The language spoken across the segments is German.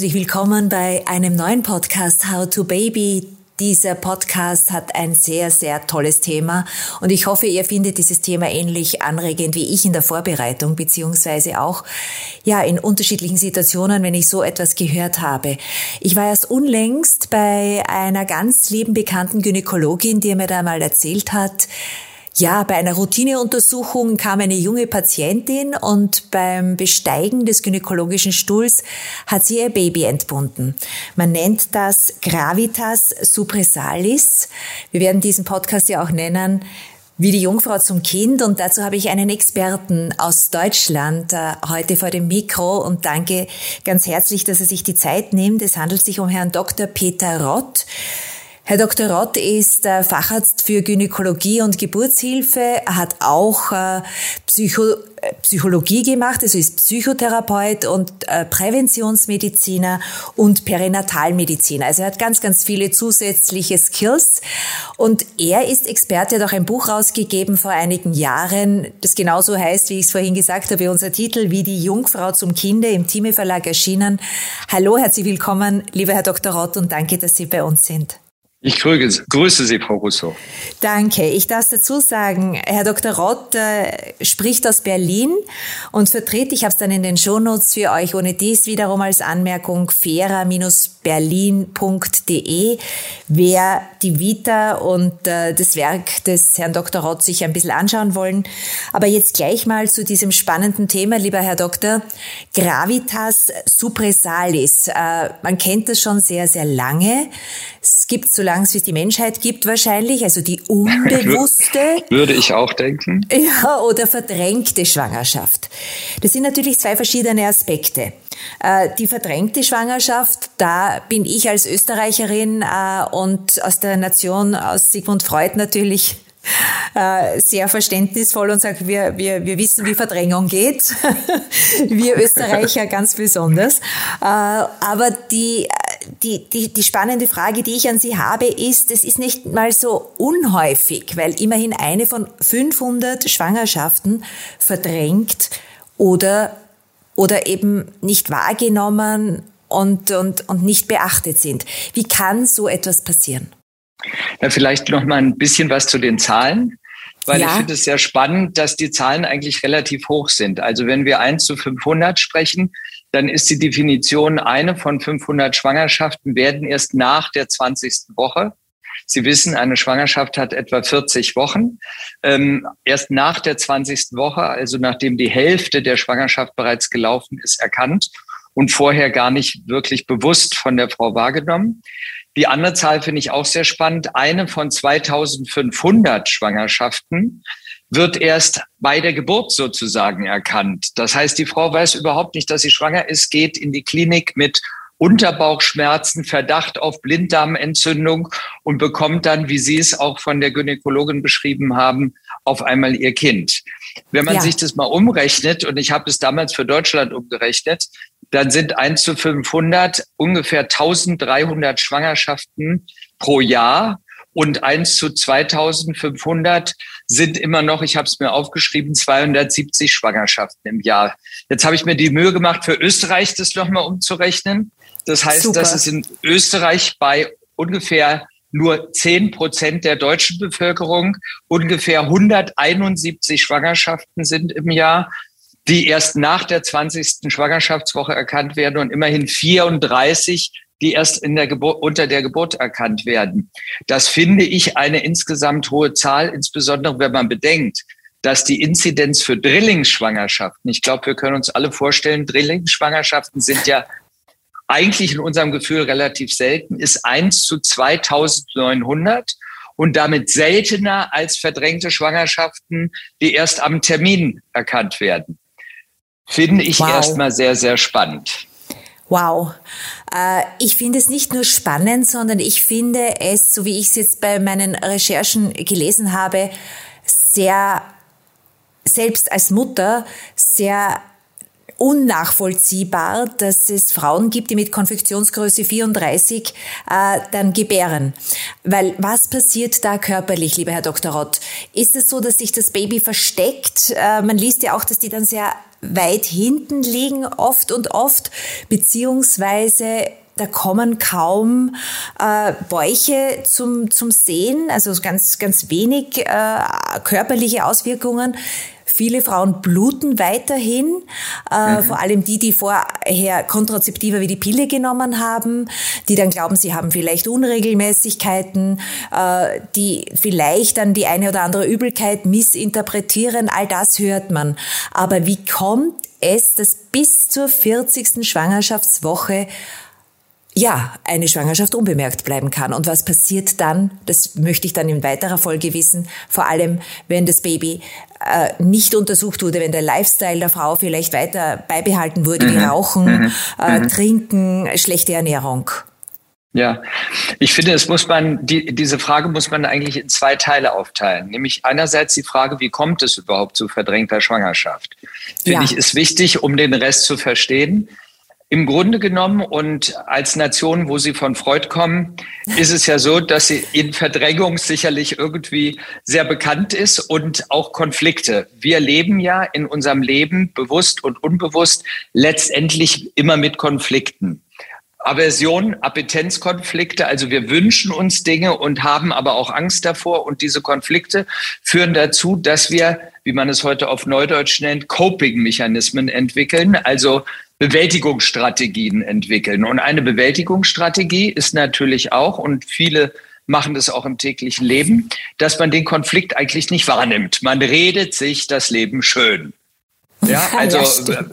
herzlich willkommen bei einem neuen Podcast How to Baby. Dieser Podcast hat ein sehr, sehr tolles Thema und ich hoffe, ihr findet dieses Thema ähnlich anregend wie ich in der Vorbereitung, beziehungsweise auch, ja, in unterschiedlichen Situationen, wenn ich so etwas gehört habe. Ich war erst unlängst bei einer ganz lieben bekannten Gynäkologin, die mir da mal erzählt hat, ja, bei einer Routineuntersuchung kam eine junge Patientin und beim Besteigen des gynäkologischen Stuhls hat sie ihr Baby entbunden. Man nennt das Gravitas suppressalis. Wir werden diesen Podcast ja auch nennen, wie die Jungfrau zum Kind. Und dazu habe ich einen Experten aus Deutschland äh, heute vor dem Mikro und danke ganz herzlich, dass er sich die Zeit nimmt. Es handelt sich um Herrn Dr. Peter Rott. Herr Dr. Rott ist äh, Facharzt für Gynäkologie und Geburtshilfe, hat auch äh, Psycho äh, Psychologie gemacht, also ist Psychotherapeut und Präventionsmediziner und Perinatalmediziner. Also er hat ganz, ganz viele zusätzliche Skills. Und er ist Experte, hat auch ein Buch rausgegeben vor einigen Jahren, das genauso heißt, wie ich es vorhin gesagt habe, unser Titel, wie die Jungfrau zum Kinde im Thieme Verlag erschienen. Hallo, herzlich willkommen, lieber Herr Dr. Rott, und danke, dass Sie bei uns sind. Ich grüße Sie, Frau Rousseau. Danke. Ich darf dazu sagen, Herr Dr. Rott äh, spricht aus Berlin und vertritt, ich habe es dann in den Shownotes für euch, ohne dies wiederum als Anmerkung, fairer-berlin.de. Wer die Vita und äh, das Werk des Herrn Dr. Rott sich ein bisschen anschauen wollen. Aber jetzt gleich mal zu diesem spannenden Thema, lieber Herr Doktor. Gravitas suppressalis. Äh, man kennt das schon sehr, sehr lange. Es gibt, solange es die Menschheit gibt, wahrscheinlich, also die unbewusste. Würde ich auch denken. Ja, oder verdrängte Schwangerschaft. Das sind natürlich zwei verschiedene Aspekte. Äh, die verdrängte Schwangerschaft, da bin ich als Österreicherin äh, und aus der Nation, aus Sigmund Freud natürlich sehr verständnisvoll und sagt, wir, wir, wir wissen, wie Verdrängung geht. wir Österreicher ganz besonders. Äh, aber die, die, die, die spannende Frage, die ich an Sie habe, ist, es ist nicht mal so unhäufig, weil immerhin eine von 500 Schwangerschaften verdrängt oder, oder eben nicht wahrgenommen und, und, und nicht beachtet sind. Wie kann so etwas passieren? Ja, vielleicht noch mal ein bisschen was zu den Zahlen, weil ja. ich finde es sehr spannend, dass die Zahlen eigentlich relativ hoch sind. Also wenn wir 1 zu 500 sprechen, dann ist die Definition, eine von 500 Schwangerschaften werden erst nach der 20. Woche. Sie wissen, eine Schwangerschaft hat etwa 40 Wochen. Ähm, erst nach der 20. Woche, also nachdem die Hälfte der Schwangerschaft bereits gelaufen ist, erkannt und vorher gar nicht wirklich bewusst von der Frau wahrgenommen. Die andere Zahl finde ich auch sehr spannend. Eine von 2500 Schwangerschaften wird erst bei der Geburt sozusagen erkannt. Das heißt, die Frau weiß überhaupt nicht, dass sie schwanger ist, geht in die Klinik mit Unterbauchschmerzen, Verdacht auf Blinddarmentzündung und bekommt dann, wie Sie es auch von der Gynäkologin beschrieben haben, auf einmal ihr Kind. Wenn man ja. sich das mal umrechnet, und ich habe es damals für Deutschland umgerechnet, dann sind 1 zu 500 ungefähr 1300 Schwangerschaften pro Jahr und 1 zu 2500 sind immer noch, ich habe es mir aufgeschrieben, 270 Schwangerschaften im Jahr. Jetzt habe ich mir die Mühe gemacht, für Österreich das nochmal umzurechnen. Das heißt, Super. dass es in Österreich bei ungefähr nur 10 Prozent der deutschen Bevölkerung ungefähr 171 Schwangerschaften sind im Jahr die erst nach der 20. Schwangerschaftswoche erkannt werden und immerhin 34, die erst in der unter der Geburt erkannt werden. Das finde ich eine insgesamt hohe Zahl, insbesondere wenn man bedenkt, dass die Inzidenz für Drillingsschwangerschaften, ich glaube, wir können uns alle vorstellen, Drillingsschwangerschaften sind ja eigentlich in unserem Gefühl relativ selten, ist 1 zu 2900 und damit seltener als verdrängte Schwangerschaften, die erst am Termin erkannt werden. Finde ich wow. erstmal sehr, sehr spannend. Wow. Äh, ich finde es nicht nur spannend, sondern ich finde es, so wie ich es jetzt bei meinen Recherchen gelesen habe, sehr, selbst als Mutter, sehr unnachvollziehbar, dass es Frauen gibt, die mit Konfektionsgröße 34 äh, dann gebären. Weil was passiert da körperlich, lieber Herr Dr. Rott? Ist es so, dass sich das Baby versteckt? Äh, man liest ja auch, dass die dann sehr weit hinten liegen, oft und oft, beziehungsweise da kommen kaum äh, Bäuche zum, zum Sehen, also ganz, ganz wenig äh, körperliche Auswirkungen. Viele Frauen bluten weiterhin, äh, mhm. vor allem die, die vorher Kontrazeptiva wie die Pille genommen haben, die dann glauben, sie haben vielleicht Unregelmäßigkeiten, äh, die vielleicht dann die eine oder andere Übelkeit missinterpretieren. All das hört man. Aber wie kommt es, dass bis zur 40. Schwangerschaftswoche ja, eine Schwangerschaft unbemerkt bleiben kann. Und was passiert dann? Das möchte ich dann in weiterer Folge wissen. Vor allem, wenn das Baby äh, nicht untersucht wurde, wenn der Lifestyle der Frau vielleicht weiter beibehalten wurde, mhm. wie Rauchen, mhm. Äh, mhm. Trinken, schlechte Ernährung. Ja, ich finde, es muss man, die, diese Frage muss man eigentlich in zwei Teile aufteilen. Nämlich einerseits die Frage, wie kommt es überhaupt zu verdrängter Schwangerschaft? Finde ja. ich, ist wichtig, um den Rest zu verstehen. Im Grunde genommen und als Nation, wo Sie von Freud kommen, ist es ja so, dass sie in Verdrängung sicherlich irgendwie sehr bekannt ist und auch Konflikte. Wir leben ja in unserem Leben bewusst und unbewusst letztendlich immer mit Konflikten. Aversion, Appetenzkonflikte, also wir wünschen uns Dinge und haben aber auch Angst davor und diese Konflikte führen dazu, dass wir, wie man es heute auf Neudeutsch nennt, Coping-Mechanismen entwickeln, also Bewältigungsstrategien entwickeln. Und eine Bewältigungsstrategie ist natürlich auch, und viele machen das auch im täglichen Leben, dass man den Konflikt eigentlich nicht wahrnimmt. Man redet sich das Leben schön. Ja, also ja,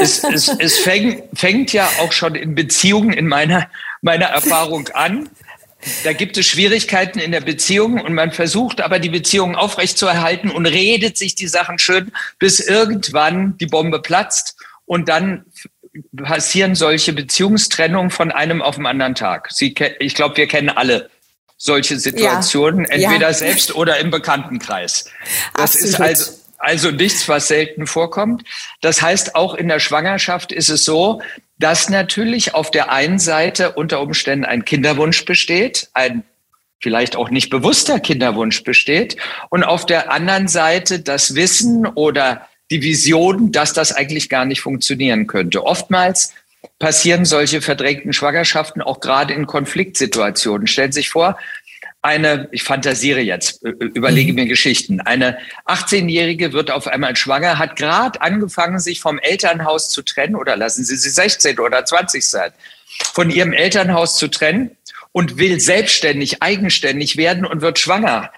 es, es, es fängt, fängt ja auch schon in Beziehungen in meiner, meiner Erfahrung an. Da gibt es Schwierigkeiten in der Beziehung und man versucht aber die Beziehung aufrechtzuerhalten und redet sich die Sachen schön, bis irgendwann die Bombe platzt und dann passieren solche Beziehungstrennungen von einem auf den anderen Tag. Sie, ich glaube, wir kennen alle solche Situationen, ja. entweder ja. selbst oder im Bekanntenkreis. Das Absolut. ist also, also nichts, was selten vorkommt. Das heißt, auch in der Schwangerschaft ist es so, dass natürlich auf der einen Seite unter Umständen ein Kinderwunsch besteht, ein vielleicht auch nicht bewusster Kinderwunsch besteht und auf der anderen Seite das Wissen oder die Vision, dass das eigentlich gar nicht funktionieren könnte. Oftmals passieren solche verdrängten Schwangerschaften auch gerade in Konfliktsituationen. Stellen Sie sich vor, eine, ich fantasiere jetzt, überlege mhm. mir Geschichten. Eine 18-Jährige wird auf einmal schwanger, hat gerade angefangen, sich vom Elternhaus zu trennen, oder lassen Sie sie 16 oder 20 sein, von ihrem Elternhaus zu trennen und will selbstständig, eigenständig werden und wird schwanger.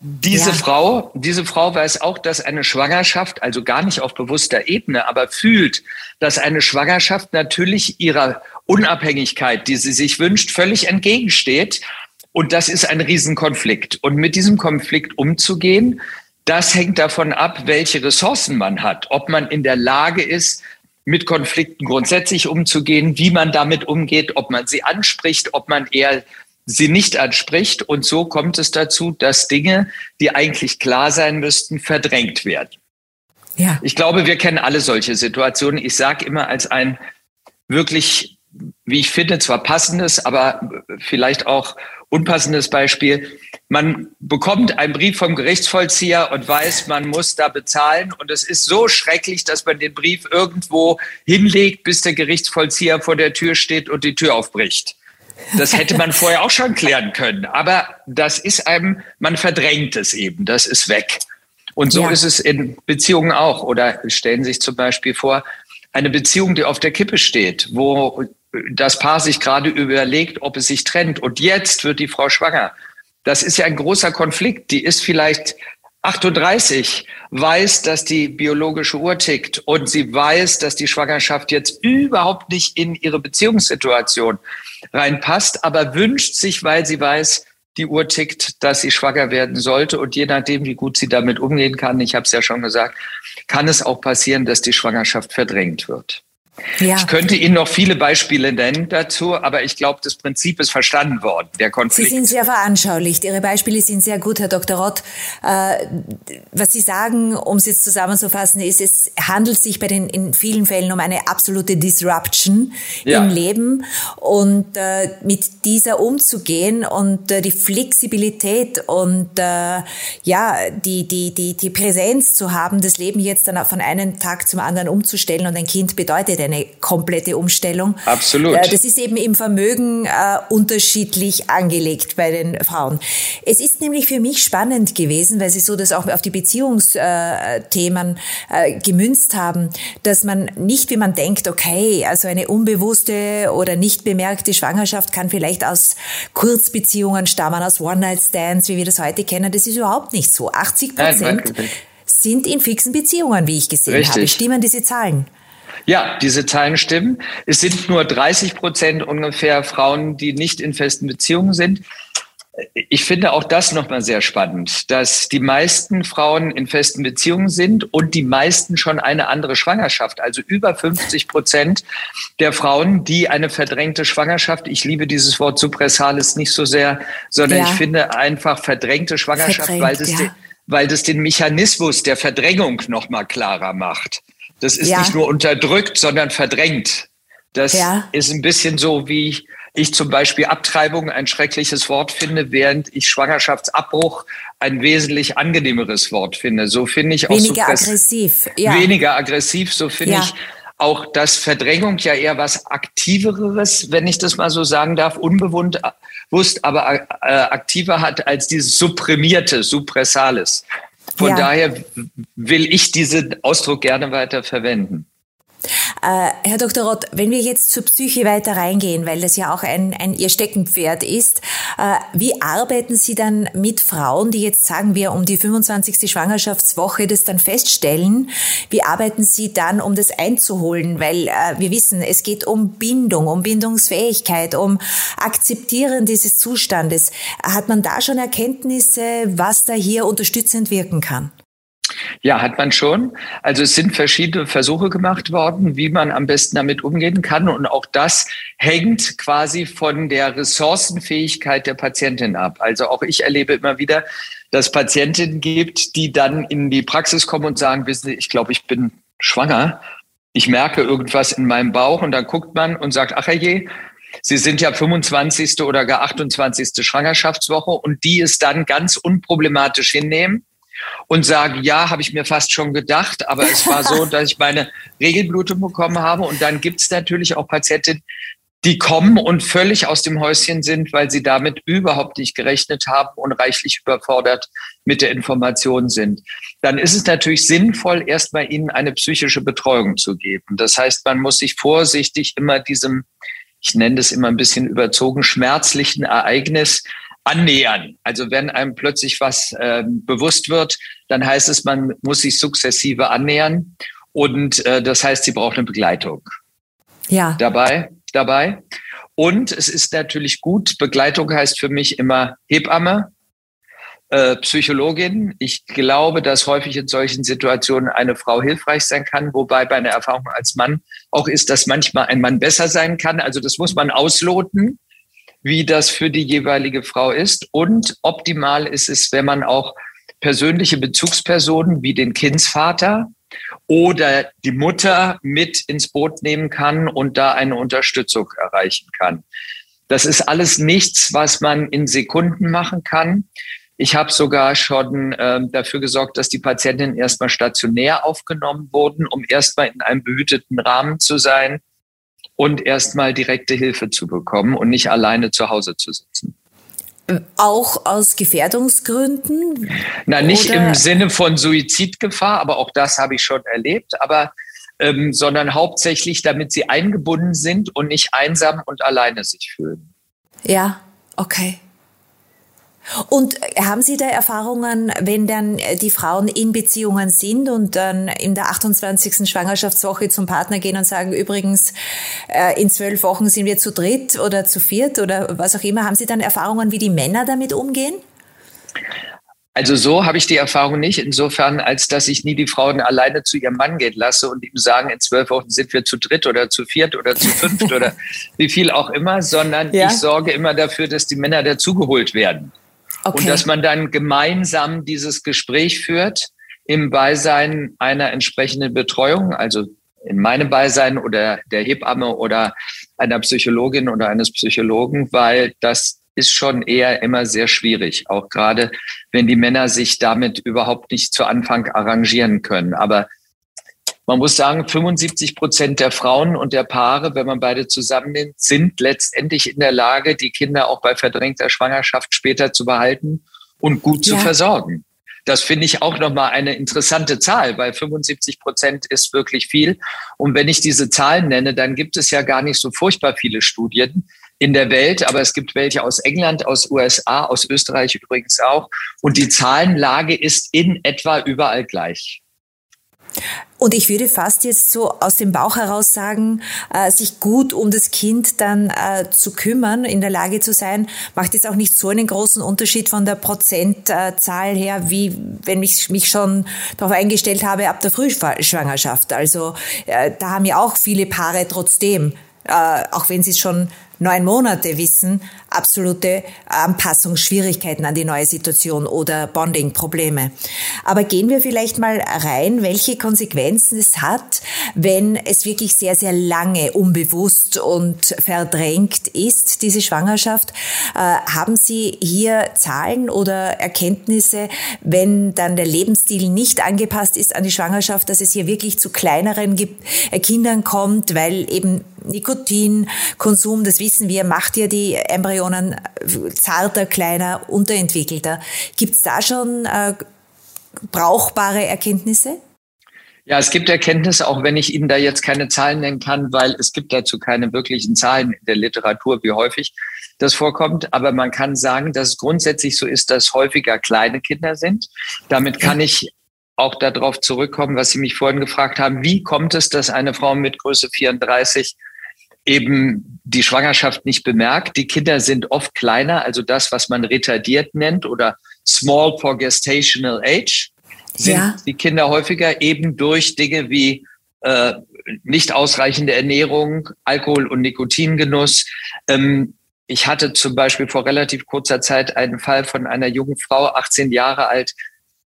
Diese ja. Frau, diese Frau weiß auch, dass eine Schwangerschaft, also gar nicht auf bewusster Ebene, aber fühlt, dass eine Schwangerschaft natürlich ihrer Unabhängigkeit, die sie sich wünscht, völlig entgegensteht. Und das ist ein Riesenkonflikt. Und mit diesem Konflikt umzugehen, das hängt davon ab, welche Ressourcen man hat, ob man in der Lage ist, mit Konflikten grundsätzlich umzugehen, wie man damit umgeht, ob man sie anspricht, ob man eher sie nicht anspricht. Und so kommt es dazu, dass Dinge, die eigentlich klar sein müssten, verdrängt werden. Ja. Ich glaube, wir kennen alle solche Situationen. Ich sage immer als ein wirklich, wie ich finde, zwar passendes, aber vielleicht auch unpassendes Beispiel. Man bekommt einen Brief vom Gerichtsvollzieher und weiß, man muss da bezahlen. Und es ist so schrecklich, dass man den Brief irgendwo hinlegt, bis der Gerichtsvollzieher vor der Tür steht und die Tür aufbricht. Das hätte man vorher auch schon klären können. Aber das ist einem, man verdrängt es eben, das ist weg. Und so ja. ist es in Beziehungen auch. Oder stellen Sie sich zum Beispiel vor, eine Beziehung, die auf der Kippe steht, wo das Paar sich gerade überlegt, ob es sich trennt. Und jetzt wird die Frau schwanger. Das ist ja ein großer Konflikt. Die ist vielleicht 38, weiß, dass die biologische Uhr tickt und sie weiß, dass die Schwangerschaft jetzt überhaupt nicht in ihre Beziehungssituation reinpasst, aber wünscht sich, weil sie weiß, die Uhr tickt, dass sie schwanger werden sollte. Und je nachdem, wie gut sie damit umgehen kann, ich habe es ja schon gesagt, kann es auch passieren, dass die Schwangerschaft verdrängt wird. Ja. Ich könnte Ihnen noch viele Beispiele nennen dazu, aber ich glaube, das Prinzip ist verstanden worden, der Konflikt. Sie sind sehr veranschaulicht. Ihre Beispiele sind sehr gut, Herr Dr. Rott. Äh, was Sie sagen, um es jetzt zusammenzufassen, ist, es handelt sich bei den in vielen Fällen um eine absolute Disruption ja. im Leben und äh, mit dieser umzugehen und äh, die Flexibilität und ja, die, die, die, die Präsenz zu haben, das Leben jetzt dann von einem Tag zum anderen umzustellen und ein Kind bedeutet eine komplette Umstellung. Absolut. Äh, das ist eben im Vermögen äh, unterschiedlich angelegt bei den Frauen. Es ist nämlich für mich spannend gewesen, weil Sie so das auch auf die Beziehungsthemen äh, gemünzt haben, dass man nicht, wie man denkt, okay, also eine unbewusste oder nicht bemerkte Schwangerschaft kann vielleicht aus Kurzbeziehungen stammen, aus One-Night-Stands, wie wir das heute kennen. Das ist überhaupt nicht so. 80 Prozent sind in fixen Beziehungen, wie ich gesehen Richtig. habe. Stimmen diese Zahlen? Ja, diese Zahlen stimmen. Es sind nur 30 Prozent ungefähr Frauen, die nicht in festen Beziehungen sind. Ich finde auch das nochmal sehr spannend, dass die meisten Frauen in festen Beziehungen sind und die meisten schon eine andere Schwangerschaft. Also über 50 Prozent der Frauen, die eine verdrängte Schwangerschaft, ich liebe dieses Wort suppressales nicht so sehr, sondern ja. ich finde einfach verdrängte Schwangerschaft, Verdrängt, weil, das ja. den, weil das den Mechanismus der Verdrängung nochmal klarer macht. Das ist ja. nicht nur unterdrückt, sondern verdrängt. Das ja. ist ein bisschen so, wie ich zum Beispiel Abtreibung ein schreckliches Wort finde, während ich Schwangerschaftsabbruch ein wesentlich angenehmeres Wort finde. So finde ich auch weniger so aggressiv. Ja. Weniger aggressiv. So finde ich auch, dass Verdrängung ja eher was aktiveres, wenn ich das mal so sagen darf, unbewusst, aber äh, aktiver hat als dieses supprimierte, suppressales. Von ja. daher will ich diesen Ausdruck gerne weiter verwenden. Äh, Herr Dr. Roth, wenn wir jetzt zur Psyche weiter reingehen, weil das ja auch ein, ein Ihr Steckenpferd ist, äh, wie arbeiten Sie dann mit Frauen, die jetzt sagen wir um die 25. Schwangerschaftswoche das dann feststellen? Wie arbeiten Sie dann, um das einzuholen? Weil äh, wir wissen, es geht um Bindung, um Bindungsfähigkeit, um Akzeptieren dieses Zustandes. Hat man da schon Erkenntnisse, was da hier unterstützend wirken kann? Ja, hat man schon. Also es sind verschiedene Versuche gemacht worden, wie man am besten damit umgehen kann. Und auch das hängt quasi von der Ressourcenfähigkeit der Patientin ab. Also auch ich erlebe immer wieder, dass Patientinnen gibt, die dann in die Praxis kommen und sagen, wissen Sie, ich glaube, ich bin schwanger. Ich merke irgendwas in meinem Bauch und dann guckt man und sagt, ach je, Sie sind ja 25. oder gar 28. Schwangerschaftswoche und die ist dann ganz unproblematisch hinnehmen und sage, ja, habe ich mir fast schon gedacht, aber es war so, dass ich meine Regelblutung bekommen habe. Und dann gibt es natürlich auch Patientinnen, die kommen und völlig aus dem Häuschen sind, weil sie damit überhaupt nicht gerechnet haben und reichlich überfordert mit der Information sind. Dann ist es natürlich sinnvoll, erstmal ihnen eine psychische Betreuung zu geben. Das heißt, man muss sich vorsichtig immer diesem, ich nenne das immer ein bisschen überzogen, schmerzlichen Ereignis annähern. Also wenn einem plötzlich was äh, bewusst wird, dann heißt es, man muss sich sukzessive annähern. Und äh, das heißt, sie braucht eine Begleitung. Ja. Dabei, dabei. Und es ist natürlich gut, Begleitung heißt für mich immer Hebamme, äh, Psychologin. Ich glaube, dass häufig in solchen Situationen eine Frau hilfreich sein kann, wobei bei einer Erfahrung als Mann auch ist, dass manchmal ein Mann besser sein kann. Also das muss man ausloten wie das für die jeweilige Frau ist. Und optimal ist es, wenn man auch persönliche Bezugspersonen wie den Kindsvater oder die Mutter mit ins Boot nehmen kann und da eine Unterstützung erreichen kann. Das ist alles nichts, was man in Sekunden machen kann. Ich habe sogar schon äh, dafür gesorgt, dass die Patientinnen erstmal stationär aufgenommen wurden, um erstmal in einem behüteten Rahmen zu sein und erstmal direkte Hilfe zu bekommen und nicht alleine zu Hause zu sitzen. Auch aus Gefährdungsgründen? Na, nicht oder? im Sinne von Suizidgefahr, aber auch das habe ich schon erlebt, aber ähm, sondern hauptsächlich, damit sie eingebunden sind und nicht einsam und alleine sich fühlen. Ja, okay. Und haben Sie da Erfahrungen, wenn dann die Frauen in Beziehungen sind und dann in der 28. Schwangerschaftswoche zum Partner gehen und sagen, übrigens, äh, in zwölf Wochen sind wir zu dritt oder zu viert oder was auch immer. Haben Sie dann Erfahrungen, wie die Männer damit umgehen? Also so habe ich die Erfahrung nicht, insofern, als dass ich nie die Frauen alleine zu ihrem Mann gehen lasse und ihm sagen, in zwölf Wochen sind wir zu dritt oder zu viert oder zu fünft oder wie viel auch immer, sondern ja. ich sorge immer dafür, dass die Männer dazugeholt werden. Okay. Und dass man dann gemeinsam dieses Gespräch führt im Beisein einer entsprechenden Betreuung, also in meinem Beisein oder der Hebamme oder einer Psychologin oder eines Psychologen, weil das ist schon eher immer sehr schwierig, auch gerade wenn die Männer sich damit überhaupt nicht zu Anfang arrangieren können. Aber man muss sagen, 75 Prozent der Frauen und der Paare, wenn man beide zusammennimmt, sind letztendlich in der Lage, die Kinder auch bei verdrängter Schwangerschaft später zu behalten und gut ja. zu versorgen. Das finde ich auch nochmal eine interessante Zahl, weil 75 Prozent ist wirklich viel. Und wenn ich diese Zahlen nenne, dann gibt es ja gar nicht so furchtbar viele Studien, in der Welt, aber es gibt welche aus England, aus USA, aus Österreich übrigens auch. Und die Zahlenlage ist in etwa überall gleich. Und ich würde fast jetzt so aus dem Bauch heraus sagen, äh, sich gut um das Kind dann äh, zu kümmern, in der Lage zu sein, macht jetzt auch nicht so einen großen Unterschied von der Prozentzahl her, wie wenn ich mich schon darauf eingestellt habe ab der Frühschwangerschaft. Also äh, da haben ja auch viele Paare trotzdem, äh, auch wenn sie es schon neun Monate wissen, absolute Anpassungsschwierigkeiten an die neue Situation oder Bonding-Probleme. Aber gehen wir vielleicht mal rein, welche Konsequenzen es hat, wenn es wirklich sehr, sehr lange unbewusst und verdrängt ist, diese Schwangerschaft. Äh, haben Sie hier Zahlen oder Erkenntnisse, wenn dann der Lebensstil nicht angepasst ist an die Schwangerschaft, dass es hier wirklich zu kleineren äh, Kindern kommt, weil eben Nikotinkonsum, das wissen wir, macht ja die Embryonen zarter, kleiner, unterentwickelter. Gibt es da schon äh, brauchbare Erkenntnisse? Ja, es gibt Erkenntnisse, auch wenn ich Ihnen da jetzt keine Zahlen nennen kann, weil es gibt dazu keine wirklichen Zahlen in der Literatur, wie häufig das vorkommt. Aber man kann sagen, dass es grundsätzlich so ist, dass häufiger kleine Kinder sind. Damit kann ich auch darauf zurückkommen, was Sie mich vorhin gefragt haben. Wie kommt es, dass eine Frau mit Größe 34 eben die Schwangerschaft nicht bemerkt. Die Kinder sind oft kleiner, also das, was man retardiert nennt oder small for gestational age, sind ja. die Kinder häufiger eben durch Dinge wie äh, nicht ausreichende Ernährung, Alkohol- und Nikotingenuss. Ähm, ich hatte zum Beispiel vor relativ kurzer Zeit einen Fall von einer jungen Frau, 18 Jahre alt,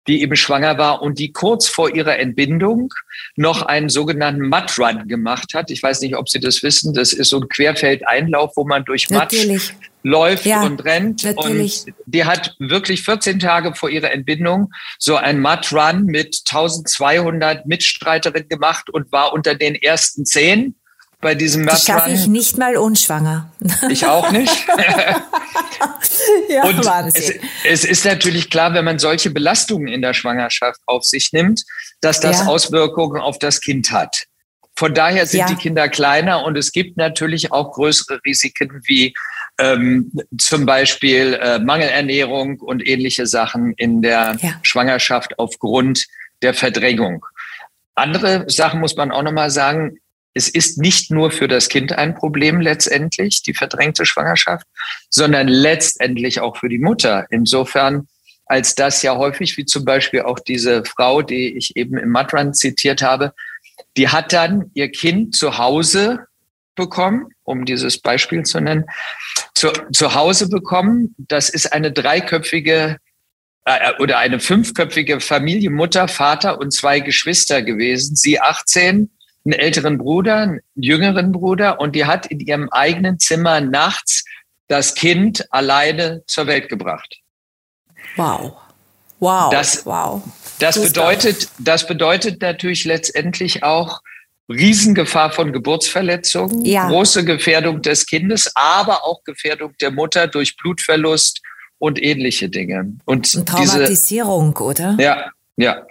die eben schwanger war und die kurz vor ihrer Entbindung noch einen sogenannten Mud Run gemacht hat. Ich weiß nicht, ob Sie das wissen. Das ist so ein Querfeldeinlauf, wo man durch Matsch natürlich. läuft ja, und rennt. Natürlich. Und die hat wirklich 14 Tage vor ihrer Entbindung so ein Mud Run mit 1200 Mitstreiterinnen gemacht und war unter den ersten zehn bei diesem Das schaffe ich nicht mal unschwanger. Ich auch nicht. ja, und Wahnsinn. Es, es, ist natürlich klar, wenn man solche Belastungen in der Schwangerschaft auf sich nimmt, dass das ja. Auswirkungen auf das Kind hat. Von daher sind ja. die Kinder kleiner und es gibt natürlich auch größere Risiken wie ähm, zum Beispiel äh, Mangelernährung und ähnliche Sachen in der ja. Schwangerschaft aufgrund der Verdrängung. Andere Sachen muss man auch nochmal sagen es ist nicht nur für das Kind ein Problem letztendlich, die verdrängte Schwangerschaft, sondern letztendlich auch für die Mutter. Insofern, als das ja häufig, wie zum Beispiel auch diese Frau, die ich eben im Matran zitiert habe, die hat dann ihr Kind zu Hause bekommen, um dieses Beispiel zu nennen, zu, zu Hause bekommen. Das ist eine dreiköpfige äh, oder eine fünfköpfige Familie, Mutter, Vater und zwei Geschwister gewesen. Sie 18, einen älteren Bruder, einen jüngeren Bruder und die hat in ihrem eigenen Zimmer nachts das Kind alleine zur Welt gebracht. Wow. Wow. Das, wow. Das bedeutet, das bedeutet natürlich letztendlich auch Riesengefahr von Geburtsverletzungen, ja. große Gefährdung des Kindes, aber auch Gefährdung der Mutter durch Blutverlust und ähnliche Dinge. Und, und Traumatisierung, diese, oder? Ja, ja.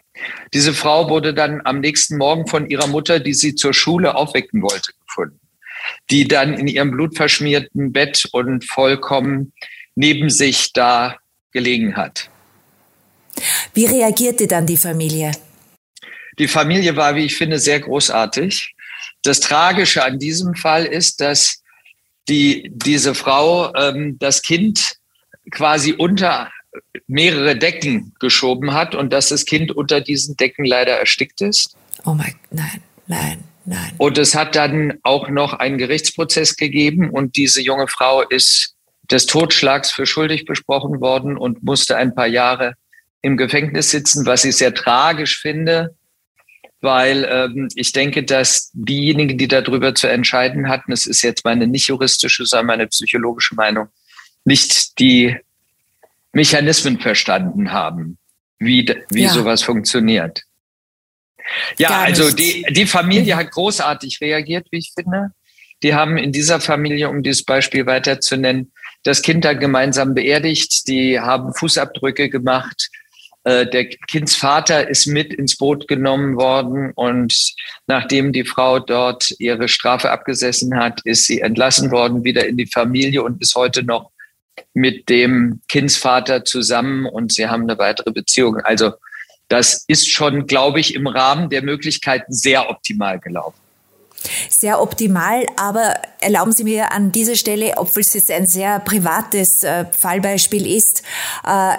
Diese Frau wurde dann am nächsten Morgen von ihrer Mutter, die sie zur Schule aufwecken wollte, gefunden, die dann in ihrem blutverschmierten Bett und vollkommen neben sich da gelegen hat. Wie reagierte dann die Familie? Die Familie war, wie ich finde, sehr großartig. Das Tragische an diesem Fall ist, dass die, diese Frau ähm, das Kind quasi unter mehrere Decken geschoben hat und dass das Kind unter diesen Decken leider erstickt ist. Oh mein, nein, nein, nein. Und es hat dann auch noch einen Gerichtsprozess gegeben und diese junge Frau ist des Totschlags für schuldig besprochen worden und musste ein paar Jahre im Gefängnis sitzen, was ich sehr tragisch finde, weil ähm, ich denke, dass diejenigen, die darüber zu entscheiden hatten, es ist jetzt meine nicht juristische, sondern meine psychologische Meinung, nicht die Mechanismen verstanden haben, wie, wie ja. sowas funktioniert. Ja, Gar also nicht. die, die Familie hat großartig reagiert, wie ich finde. Die haben in dieser Familie, um dieses Beispiel weiter zu nennen, das Kind dann gemeinsam beerdigt. Die haben Fußabdrücke gemacht. Äh, der Kindsvater ist mit ins Boot genommen worden und nachdem die Frau dort ihre Strafe abgesessen hat, ist sie entlassen worden, wieder in die Familie und ist heute noch mit dem Kindsvater zusammen und sie haben eine weitere Beziehung. Also das ist schon, glaube ich, im Rahmen der Möglichkeiten sehr optimal gelaufen. Sehr optimal, aber erlauben Sie mir an dieser Stelle, obwohl es jetzt ein sehr privates äh, Fallbeispiel ist, äh,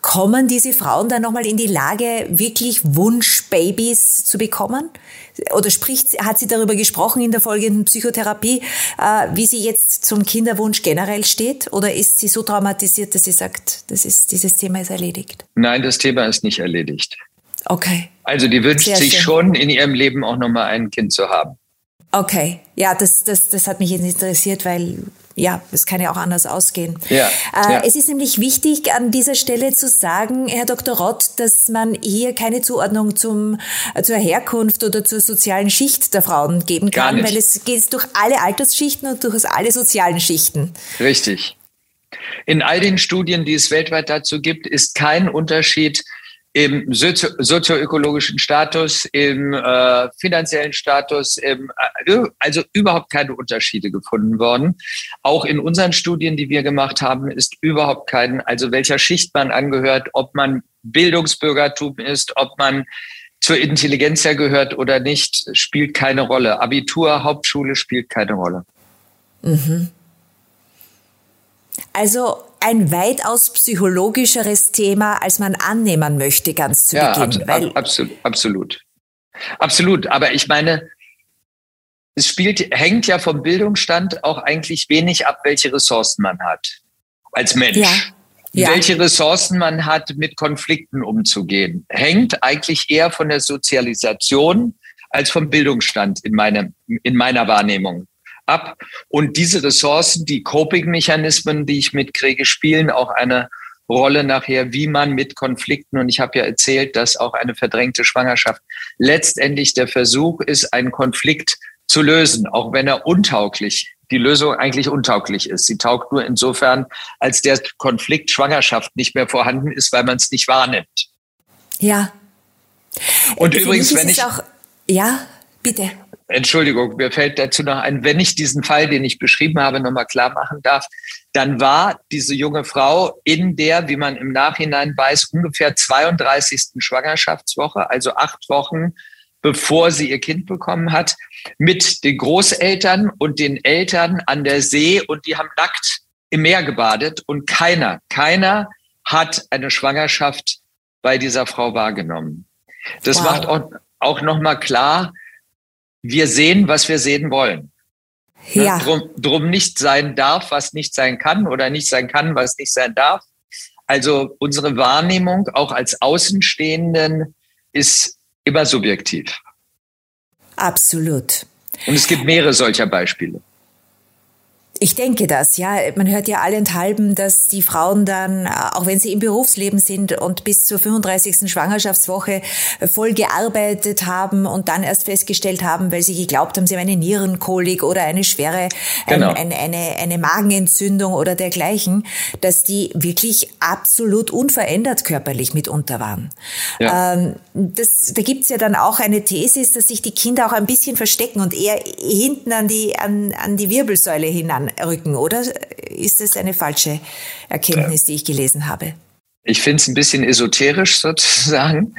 kommen diese Frauen dann nochmal in die Lage, wirklich Wunschbabys zu bekommen? Oder spricht, hat sie darüber gesprochen in der folgenden Psychotherapie, äh, wie sie jetzt zum Kinderwunsch generell steht? Oder ist sie so traumatisiert, dass sie sagt, das ist, dieses Thema ist erledigt? Nein, das Thema ist nicht erledigt. Okay. Also die wünscht Sehr sich schön. schon in ihrem Leben auch nochmal ein Kind zu haben. Okay, ja, das, das, das hat mich jetzt interessiert, weil ja, es kann ja auch anders ausgehen. Ja, äh, ja. Es ist nämlich wichtig, an dieser Stelle zu sagen, Herr Dr. Rott, dass man hier keine Zuordnung zum, äh, zur Herkunft oder zur sozialen Schicht der Frauen geben kann, weil es geht durch alle Altersschichten und durch alle sozialen Schichten. Richtig. In all den Studien, die es weltweit dazu gibt, ist kein Unterschied im sozio sozioökologischen Status, im äh, finanziellen Status, im, äh, also überhaupt keine Unterschiede gefunden worden. Auch in unseren Studien, die wir gemacht haben, ist überhaupt kein, also welcher Schicht man angehört, ob man Bildungsbürgertum ist, ob man zur Intelligenz gehört oder nicht, spielt keine Rolle. Abitur, Hauptschule spielt keine Rolle. Mhm. Also ein weitaus psychologischeres Thema, als man annehmen möchte, ganz zu ja, Beginn. Ab, ab, absolut, absolut. Absolut. Aber ich meine, es spielt, hängt ja vom Bildungsstand auch eigentlich wenig ab, welche Ressourcen man hat als Mensch. Ja. Ja. Welche Ressourcen man hat, mit Konflikten umzugehen, hängt eigentlich eher von der Sozialisation als vom Bildungsstand in meiner, in meiner Wahrnehmung ab. Und diese Ressourcen, die Coping-Mechanismen, die ich mitkriege, spielen auch eine Rolle nachher, wie man mit Konflikten, und ich habe ja erzählt, dass auch eine verdrängte Schwangerschaft letztendlich der Versuch ist, einen Konflikt zu lösen, auch wenn er untauglich, die Lösung eigentlich untauglich ist. Sie taugt nur insofern, als der Konflikt Schwangerschaft nicht mehr vorhanden ist, weil man es nicht wahrnimmt. Ja. Und Für übrigens, wenn ich. Auch, ja, bitte. Entschuldigung, mir fällt dazu noch ein, wenn ich diesen Fall, den ich beschrieben habe, nochmal klar machen darf, dann war diese junge Frau in der, wie man im Nachhinein weiß, ungefähr 32. Schwangerschaftswoche, also acht Wochen, bevor sie ihr Kind bekommen hat, mit den Großeltern und den Eltern an der See und die haben nackt im Meer gebadet und keiner, keiner hat eine Schwangerschaft bei dieser Frau wahrgenommen. Das wow. macht auch, auch nochmal klar, wir sehen, was wir sehen wollen. Ne? Ja. Drum, drum nicht sein darf, was nicht sein kann oder nicht sein kann, was nicht sein darf. Also unsere Wahrnehmung auch als Außenstehenden ist immer subjektiv. Absolut. Und es gibt mehrere solcher Beispiele. Ich denke das, ja. Man hört ja allenthalben, dass die Frauen dann, auch wenn sie im Berufsleben sind und bis zur 35. Schwangerschaftswoche voll gearbeitet haben und dann erst festgestellt haben, weil sie geglaubt haben, sie haben eine Nierenkolik oder eine schwere, genau. ein, eine, eine, eine Magenentzündung oder dergleichen, dass die wirklich absolut unverändert körperlich mitunter waren. Ja. Ähm, das, da gibt's ja dann auch eine Thesis, dass sich die Kinder auch ein bisschen verstecken und eher hinten an die, an, an die Wirbelsäule hinan Rücken, oder ist das eine falsche Erkenntnis, die ich gelesen habe? Ich finde es ein bisschen esoterisch sozusagen,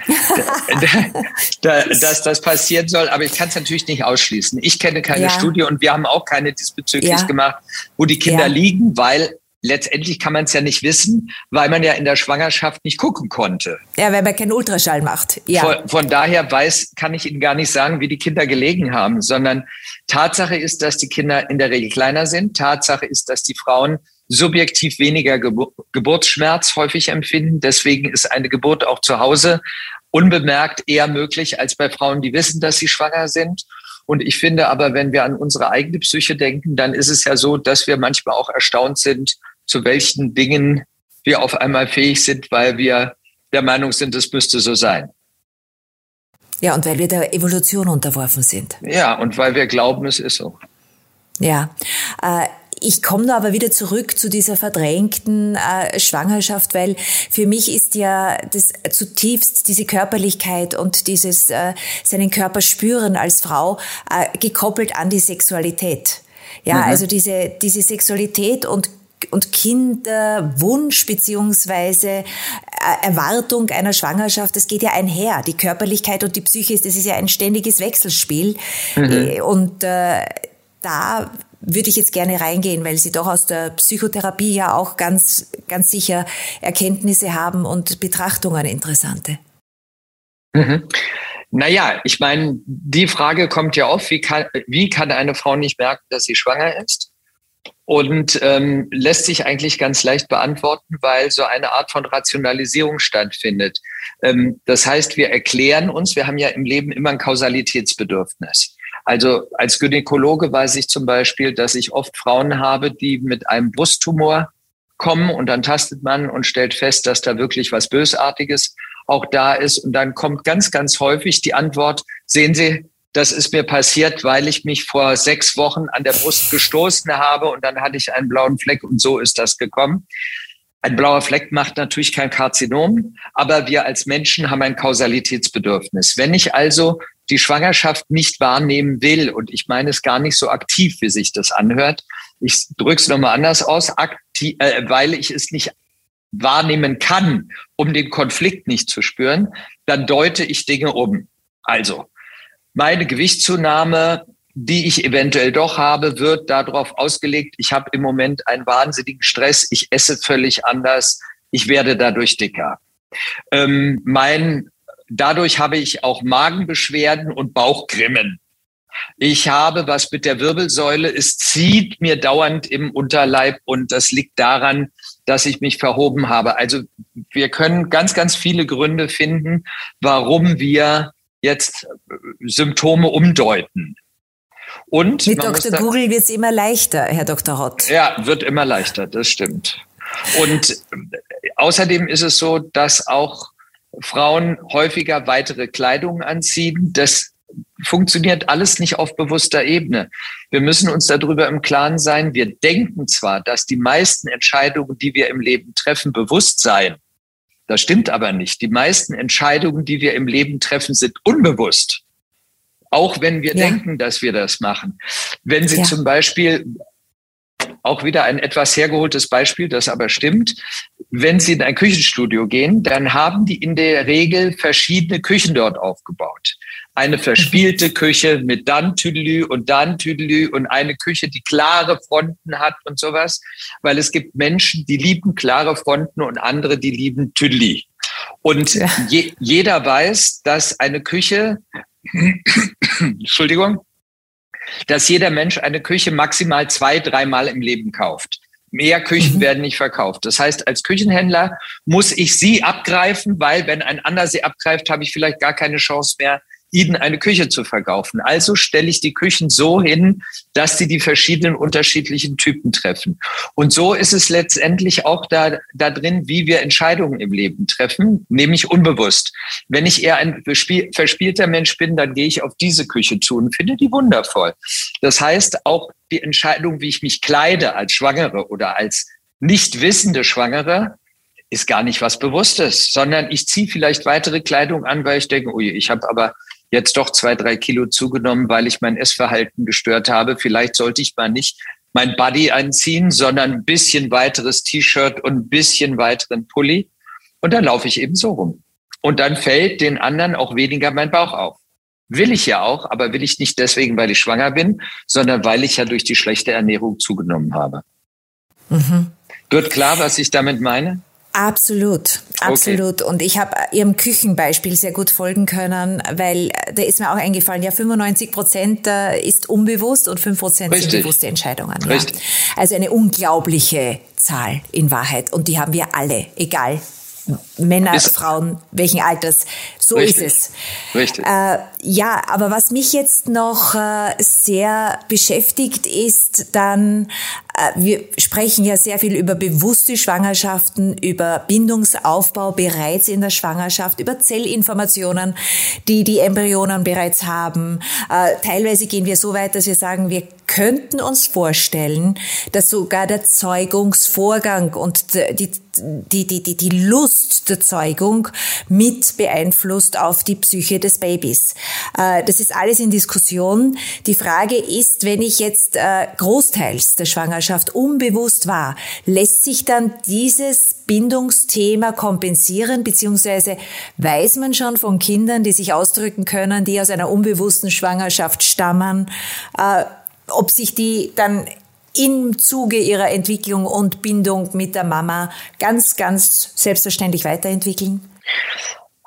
dass das passieren soll, aber ich kann es natürlich nicht ausschließen. Ich kenne keine ja. Studie und wir haben auch keine diesbezüglich ja. gemacht, wo die Kinder ja. liegen, weil letztendlich kann man es ja nicht wissen, weil man ja in der Schwangerschaft nicht gucken konnte. Ja, weil man keinen Ultraschall macht. Ja. Von, von daher weiß, kann ich Ihnen gar nicht sagen, wie die Kinder gelegen haben, sondern Tatsache ist, dass die Kinder in der Regel kleiner sind. Tatsache ist, dass die Frauen subjektiv weniger Gebur Geburtsschmerz häufig empfinden. Deswegen ist eine Geburt auch zu Hause unbemerkt eher möglich als bei Frauen, die wissen, dass sie schwanger sind. Und ich finde aber, wenn wir an unsere eigene Psyche denken, dann ist es ja so, dass wir manchmal auch erstaunt sind, zu welchen Dingen wir auf einmal fähig sind, weil wir der Meinung sind, es müsste so sein. Ja, und weil wir der Evolution unterworfen sind. Ja, und weil wir glauben, es ist so. Ja. Äh, ich komme da aber wieder zurück zu dieser verdrängten äh, Schwangerschaft, weil für mich ist ja das zutiefst diese Körperlichkeit und dieses äh, seinen Körper spüren als Frau äh, gekoppelt an die Sexualität. Ja, mhm. also diese, diese Sexualität und und Kinderwunsch beziehungsweise äh, Erwartung einer Schwangerschaft, das geht ja einher. Die Körperlichkeit und die Psyche, das ist ja ein ständiges Wechselspiel. Mhm. Äh, und äh, da würde ich jetzt gerne reingehen, weil Sie doch aus der Psychotherapie ja auch ganz, ganz sicher Erkenntnisse haben und Betrachtungen interessante. Mhm. Naja, ich meine, die Frage kommt ja oft, wie kann, wie kann eine Frau nicht merken, dass sie schwanger ist? Und ähm, lässt sich eigentlich ganz leicht beantworten, weil so eine Art von Rationalisierung stattfindet. Ähm, das heißt, wir erklären uns, wir haben ja im Leben immer ein Kausalitätsbedürfnis. Also als Gynäkologe weiß ich zum Beispiel, dass ich oft Frauen habe, die mit einem Brusttumor kommen und dann tastet man und stellt fest, dass da wirklich was Bösartiges auch da ist. Und dann kommt ganz, ganz häufig die Antwort, sehen Sie, das ist mir passiert, weil ich mich vor sechs Wochen an der Brust gestoßen habe und dann hatte ich einen blauen Fleck und so ist das gekommen. Ein blauer Fleck macht natürlich kein Karzinom, aber wir als Menschen haben ein Kausalitätsbedürfnis. Wenn ich also die Schwangerschaft nicht wahrnehmen will, und ich meine es gar nicht so aktiv, wie sich das anhört, ich drücke es nochmal anders aus, aktiv, äh, weil ich es nicht wahrnehmen kann, um den Konflikt nicht zu spüren, dann deute ich Dinge um. Also, meine Gewichtszunahme, die ich eventuell doch habe, wird darauf ausgelegt, ich habe im Moment einen wahnsinnigen Stress, ich esse völlig anders, ich werde dadurch dicker. Ähm, mein Dadurch habe ich auch Magenbeschwerden und Bauchgrimmen. Ich habe was mit der Wirbelsäule. Es zieht mir dauernd im Unterleib und das liegt daran, dass ich mich verhoben habe. Also wir können ganz, ganz viele Gründe finden, warum wir jetzt Symptome umdeuten. Und mit Dr. Google wird es immer leichter, Herr Dr. Hott. Ja, wird immer leichter, das stimmt. Und außerdem ist es so, dass auch Frauen häufiger weitere Kleidung anziehen. Das funktioniert alles nicht auf bewusster Ebene. Wir müssen uns darüber im Klaren sein. Wir denken zwar, dass die meisten Entscheidungen, die wir im Leben treffen, bewusst seien. Das stimmt aber nicht. Die meisten Entscheidungen, die wir im Leben treffen, sind unbewusst. Auch wenn wir ja. denken, dass wir das machen. Wenn Sie ja. zum Beispiel auch wieder ein etwas hergeholtes Beispiel, das aber stimmt. Wenn Sie in ein Küchenstudio gehen, dann haben die in der Regel verschiedene Küchen dort aufgebaut. Eine verspielte Küche mit dann Tüdelü und dann Tüdelü und eine Küche, die klare Fronten hat und sowas. Weil es gibt Menschen, die lieben klare Fronten und andere, die lieben Tüdelü. Und ja. je, jeder weiß, dass eine Küche, Entschuldigung, dass jeder Mensch eine Küche maximal zwei, dreimal im Leben kauft. Mehr Küchen mhm. werden nicht verkauft. Das heißt, als Küchenhändler muss ich sie abgreifen, weil wenn ein anderer sie abgreift, habe ich vielleicht gar keine Chance mehr, ihnen eine Küche zu verkaufen. Also stelle ich die Küchen so hin, dass sie die verschiedenen unterschiedlichen Typen treffen. Und so ist es letztendlich auch da, da drin, wie wir Entscheidungen im Leben treffen, nämlich unbewusst. Wenn ich eher ein verspielter Mensch bin, dann gehe ich auf diese Küche zu und finde die wundervoll. Das heißt, auch die Entscheidung, wie ich mich kleide als Schwangere oder als nicht wissende Schwangere, ist gar nicht was Bewusstes, sondern ich ziehe vielleicht weitere Kleidung an, weil ich denke, ui, ich habe aber jetzt doch zwei, drei Kilo zugenommen, weil ich mein Essverhalten gestört habe. Vielleicht sollte ich mal nicht mein Buddy anziehen, sondern ein bisschen weiteres T-Shirt und ein bisschen weiteren Pulli. Und dann laufe ich eben so rum. Und dann fällt den anderen auch weniger mein Bauch auf. Will ich ja auch, aber will ich nicht deswegen, weil ich schwanger bin, sondern weil ich ja durch die schlechte Ernährung zugenommen habe. Mhm. Wird klar, was ich damit meine? Absolut, absolut. Okay. Und ich habe Ihrem Küchenbeispiel sehr gut folgen können, weil da ist mir auch eingefallen, ja, 95 Prozent äh, ist unbewusst und 5 Prozent sind bewusste Entscheidungen. Ja. Also eine unglaubliche Zahl in Wahrheit. Und die haben wir alle, egal Männer, ist, Frauen, welchen Alters. So richtig, ist es. Richtig. Äh, ja, aber was mich jetzt noch äh, sehr beschäftigt, ist dann, äh, wir sprechen ja sehr viel über bewusste Schwangerschaften, über Bindungsaufbau bereits in der Schwangerschaft, über Zellinformationen, die die Embryonen bereits haben. Äh, teilweise gehen wir so weit, dass wir sagen, wir könnten uns vorstellen, dass sogar der Zeugungsvorgang und die, die, die, die, die Lust der Zeugung mit beeinflusst auf die Psyche des Babys. Äh, das ist alles in Diskussion. Die Frage ist, wenn ich jetzt äh, großteils der Schwangerschaft unbewusst war, lässt sich dann dieses Bindungsthema kompensieren, beziehungsweise weiß man schon von Kindern, die sich ausdrücken können, die aus einer unbewussten Schwangerschaft stammen, äh, ob sich die dann im Zuge ihrer Entwicklung und Bindung mit der Mama ganz, ganz selbstverständlich weiterentwickeln?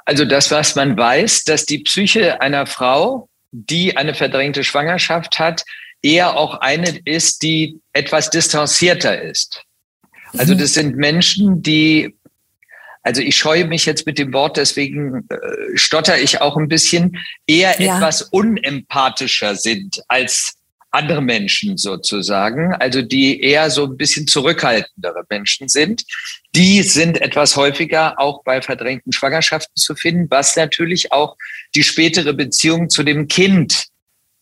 Also das, was man weiß, dass die Psyche einer Frau, die eine verdrängte Schwangerschaft hat, eher auch eine ist, die etwas distanzierter ist. Also mhm. das sind Menschen, die, also ich scheue mich jetzt mit dem Wort, deswegen äh, stotter ich auch ein bisschen, eher ja. etwas unempathischer sind als andere Menschen sozusagen, also die eher so ein bisschen zurückhaltendere Menschen sind. Die sind etwas häufiger auch bei verdrängten Schwangerschaften zu finden, was natürlich auch die spätere Beziehung zu dem Kind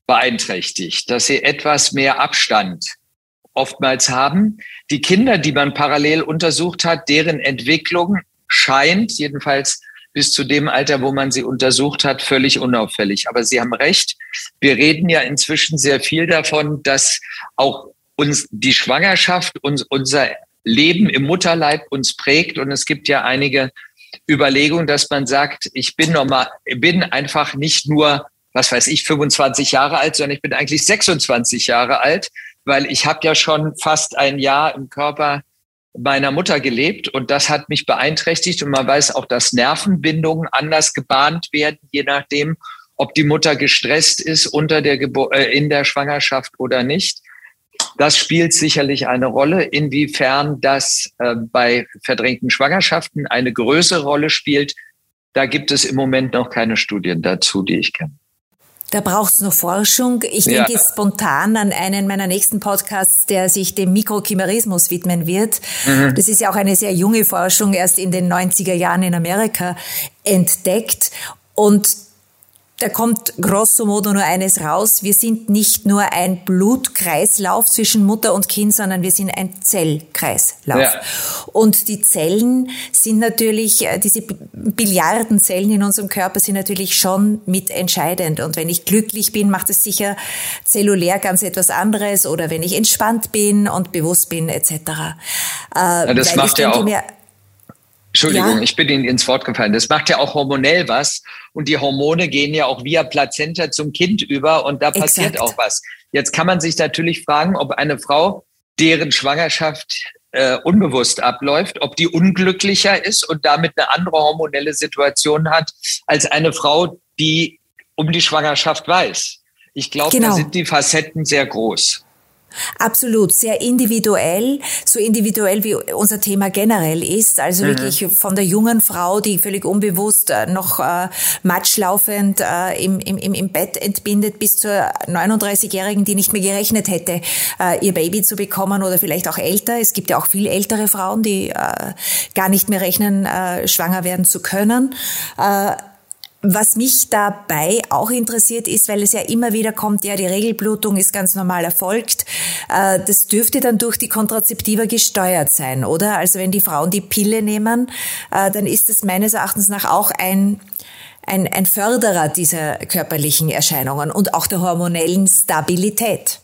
beeinträchtigt, dass sie etwas mehr Abstand oftmals haben. Die Kinder, die man parallel untersucht hat, deren Entwicklung scheint jedenfalls bis zu dem Alter, wo man sie untersucht hat, völlig unauffällig. Aber Sie haben recht. Wir reden ja inzwischen sehr viel davon, dass auch uns die Schwangerschaft, uns, unser Leben im Mutterleib uns prägt. Und es gibt ja einige Überlegungen, dass man sagt, ich bin normal, bin einfach nicht nur, was weiß ich, 25 Jahre alt, sondern ich bin eigentlich 26 Jahre alt, weil ich habe ja schon fast ein Jahr im Körper meiner Mutter gelebt und das hat mich beeinträchtigt und man weiß auch, dass Nervenbindungen anders gebahnt werden, je nachdem, ob die Mutter gestresst ist unter der Gebur äh, in der Schwangerschaft oder nicht. Das spielt sicherlich eine Rolle. Inwiefern das äh, bei verdrängten Schwangerschaften eine größere Rolle spielt, da gibt es im Moment noch keine Studien dazu, die ich kenne. Da braucht's noch Forschung. Ich ja. denke spontan an einen meiner nächsten Podcasts, der sich dem Mikrochimerismus widmen wird. Mhm. Das ist ja auch eine sehr junge Forschung, erst in den 90er Jahren in Amerika entdeckt. Und da kommt grosso modo nur eines raus. Wir sind nicht nur ein Blutkreislauf zwischen Mutter und Kind, sondern wir sind ein Zellkreislauf. Ja. Und die Zellen sind natürlich, äh, diese Billiarden Zellen in unserem Körper sind natürlich schon mitentscheidend. Und wenn ich glücklich bin, macht es sicher zellulär ganz etwas anderes. Oder wenn ich entspannt bin und bewusst bin, etc. Äh, ja, das macht ja auch. Mir, Entschuldigung, ja? ich bin Ihnen ins Wort gefallen. Das macht ja auch hormonell was. Und die Hormone gehen ja auch via Plazenta zum Kind über und da passiert Exakt. auch was. Jetzt kann man sich natürlich fragen, ob eine Frau, deren Schwangerschaft äh, unbewusst abläuft, ob die unglücklicher ist und damit eine andere hormonelle Situation hat als eine Frau, die um die Schwangerschaft weiß. Ich glaube, genau. da sind die Facetten sehr groß. Absolut, sehr individuell, so individuell wie unser Thema generell ist. Also mhm. wirklich von der jungen Frau, die völlig unbewusst äh, noch äh, matschlaufend äh, im, im, im Bett entbindet, bis zur 39-Jährigen, die nicht mehr gerechnet hätte, äh, ihr Baby zu bekommen oder vielleicht auch älter. Es gibt ja auch viel ältere Frauen, die äh, gar nicht mehr rechnen, äh, schwanger werden zu können. Äh, was mich dabei auch interessiert ist, weil es ja immer wieder kommt, ja, die Regelblutung ist ganz normal erfolgt. Äh, das dürfte dann durch die Kontrazeptiva gesteuert sein, oder? Also wenn die Frauen die Pille nehmen, äh, dann ist es meines Erachtens nach auch ein ein, ein Förderer dieser körperlichen Erscheinungen und auch der hormonellen Stabilität.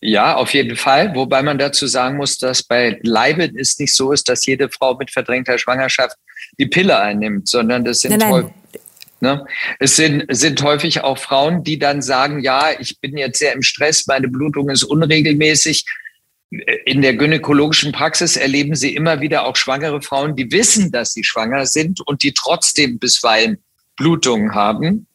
Ja, auf jeden Fall. Wobei man dazu sagen muss, dass bei Leiben es nicht so ist, dass jede Frau mit verdrängter Schwangerschaft die Pille einnimmt, sondern das sind nein, nein. Ne? Es sind, sind häufig auch Frauen, die dann sagen, ja, ich bin jetzt sehr im Stress, meine Blutung ist unregelmäßig. in der gynäkologischen Praxis erleben Sie immer wieder auch schwangere Frauen, die wissen, dass sie schwanger sind und die trotzdem bisweilen Blutungen haben.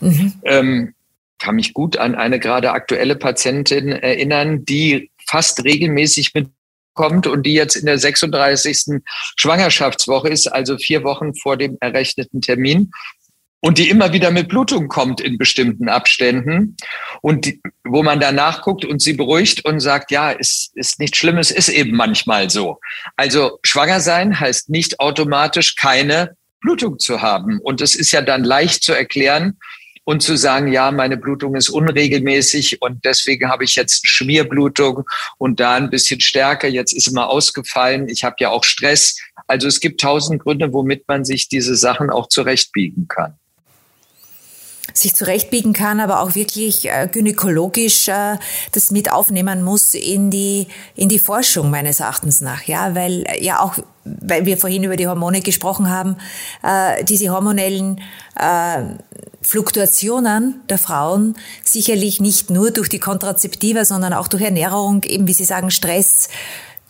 Mhm. Ähm, kann mich gut an eine gerade aktuelle Patientin erinnern, die fast regelmäßig mitkommt und die jetzt in der 36. Schwangerschaftswoche ist, also vier Wochen vor dem errechneten Termin und die immer wieder mit Blutung kommt in bestimmten Abständen und die, wo man da nachguckt und sie beruhigt und sagt, ja, ist, ist nichts Schlimmes, ist eben manchmal so. Also schwanger sein heißt nicht automatisch keine Blutung zu haben. Und es ist ja dann leicht zu erklären und zu sagen, ja, meine Blutung ist unregelmäßig und deswegen habe ich jetzt Schmierblutung und da ein bisschen stärker, jetzt ist immer ausgefallen, ich habe ja auch Stress. Also es gibt tausend Gründe, womit man sich diese Sachen auch zurechtbiegen kann sich zurechtbiegen kann, aber auch wirklich äh, gynäkologisch äh, das mit aufnehmen muss in die, in die Forschung meines Erachtens nach. Ja, weil äh, ja auch, weil wir vorhin über die Hormone gesprochen haben, äh, diese hormonellen äh, Fluktuationen der Frauen sicherlich nicht nur durch die Kontrazeptiva, sondern auch durch Ernährung, eben wie Sie sagen, Stress,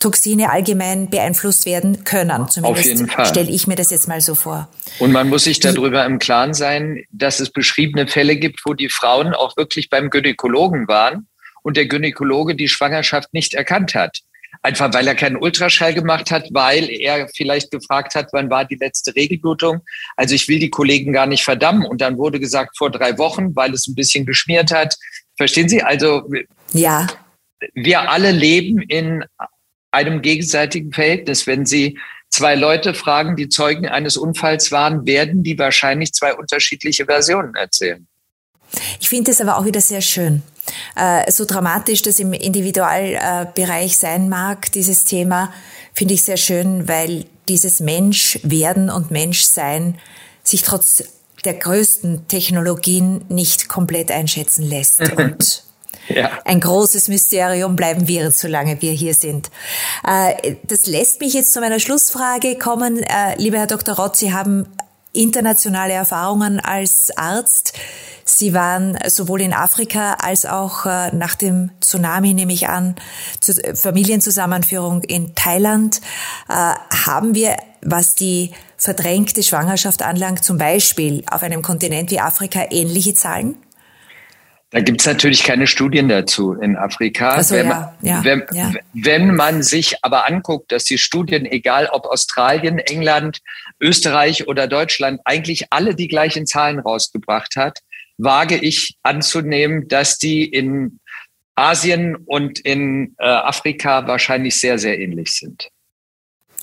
Toxine allgemein beeinflusst werden können. Zumindest stelle ich mir das jetzt mal so vor. Und man muss sich darüber im Klaren sein, dass es beschriebene Fälle gibt, wo die Frauen auch wirklich beim Gynäkologen waren und der Gynäkologe die Schwangerschaft nicht erkannt hat. Einfach weil er keinen Ultraschall gemacht hat, weil er vielleicht gefragt hat, wann war die letzte Regelblutung. Also ich will die Kollegen gar nicht verdammen. Und dann wurde gesagt, vor drei Wochen, weil es ein bisschen geschmiert hat. Verstehen Sie? Also ja. wir alle leben in einem gegenseitigen Verhältnis. Wenn Sie zwei Leute fragen, die Zeugen eines Unfalls waren, werden die wahrscheinlich zwei unterschiedliche Versionen erzählen. Ich finde es aber auch wieder sehr schön. Äh, so dramatisch das im Individualbereich sein mag, dieses Thema, finde ich sehr schön, weil dieses Menschwerden und Menschsein sich trotz der größten Technologien nicht komplett einschätzen lässt. Und ja. Ein großes Mysterium bleiben wir, solange wir hier sind. Äh, das lässt mich jetzt zu meiner Schlussfrage kommen. Äh, lieber Herr Dr. Rott, Sie haben internationale Erfahrungen als Arzt. Sie waren sowohl in Afrika als auch äh, nach dem Tsunami, nehme ich an, Familienzusammenführung in Thailand. Haben wir, was die verdrängte Schwangerschaft anlangt, zum Beispiel auf einem Kontinent wie Afrika ähnliche Zahlen? Da gibt es natürlich keine Studien dazu in Afrika. So, wenn, man, ja, wenn, ja. wenn man sich aber anguckt, dass die Studien, egal ob Australien, England, Österreich oder Deutschland, eigentlich alle die gleichen Zahlen rausgebracht hat, wage ich anzunehmen, dass die in Asien und in äh, Afrika wahrscheinlich sehr, sehr ähnlich sind.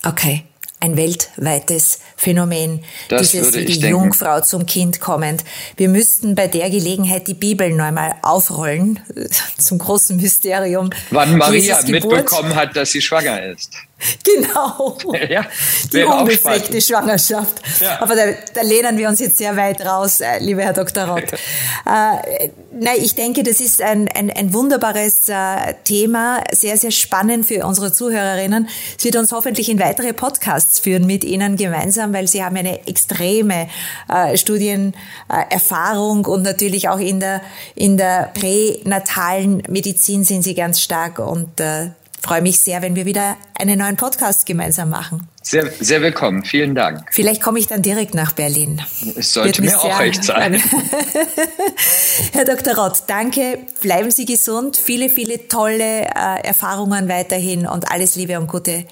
Okay ein weltweites Phänomen, das dieses wie die denken. Jungfrau zum Kind kommend. Wir müssten bei der Gelegenheit die Bibel neu mal aufrollen, zum großen Mysterium. Wann Maria mitbekommen hat, dass sie schwanger ist. Genau. Ja, die unbefleckte Schwangerschaft. Ja. Aber da, da, lehnen wir uns jetzt sehr weit raus, äh, lieber Herr Dr. Rott. äh, nein, ich denke, das ist ein, ein, ein wunderbares äh, Thema, sehr, sehr spannend für unsere Zuhörerinnen. Es wird uns hoffentlich in weitere Podcasts führen mit Ihnen gemeinsam, weil Sie haben eine extreme äh, Studienerfahrung und natürlich auch in der, in der pränatalen Medizin sind Sie ganz stark und äh, freue mich sehr, wenn wir wieder einen neuen Podcast gemeinsam machen. Sehr, sehr willkommen. Vielen Dank. Vielleicht komme ich dann direkt nach Berlin. Es sollte mir auch recht sein. Herr Dr. Rott, danke. Bleiben Sie gesund. Viele, viele tolle äh, Erfahrungen weiterhin und alles Liebe und Gute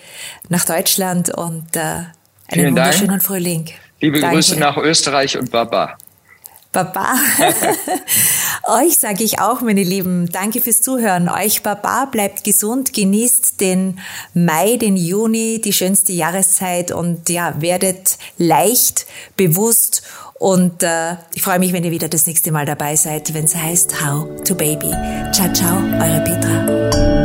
nach Deutschland und äh, einen Vielen wunderschönen Dank. Frühling. Liebe danke. Grüße nach Österreich und Baba. Baba. Euch sage ich auch, meine Lieben, danke fürs Zuhören. Euch Baba, bleibt gesund, genießt den Mai, den Juni, die schönste Jahreszeit und ja, werdet leicht, bewusst und äh, ich freue mich, wenn ihr wieder das nächste Mal dabei seid, wenn es heißt How to Baby. Ciao, ciao, eure Petra.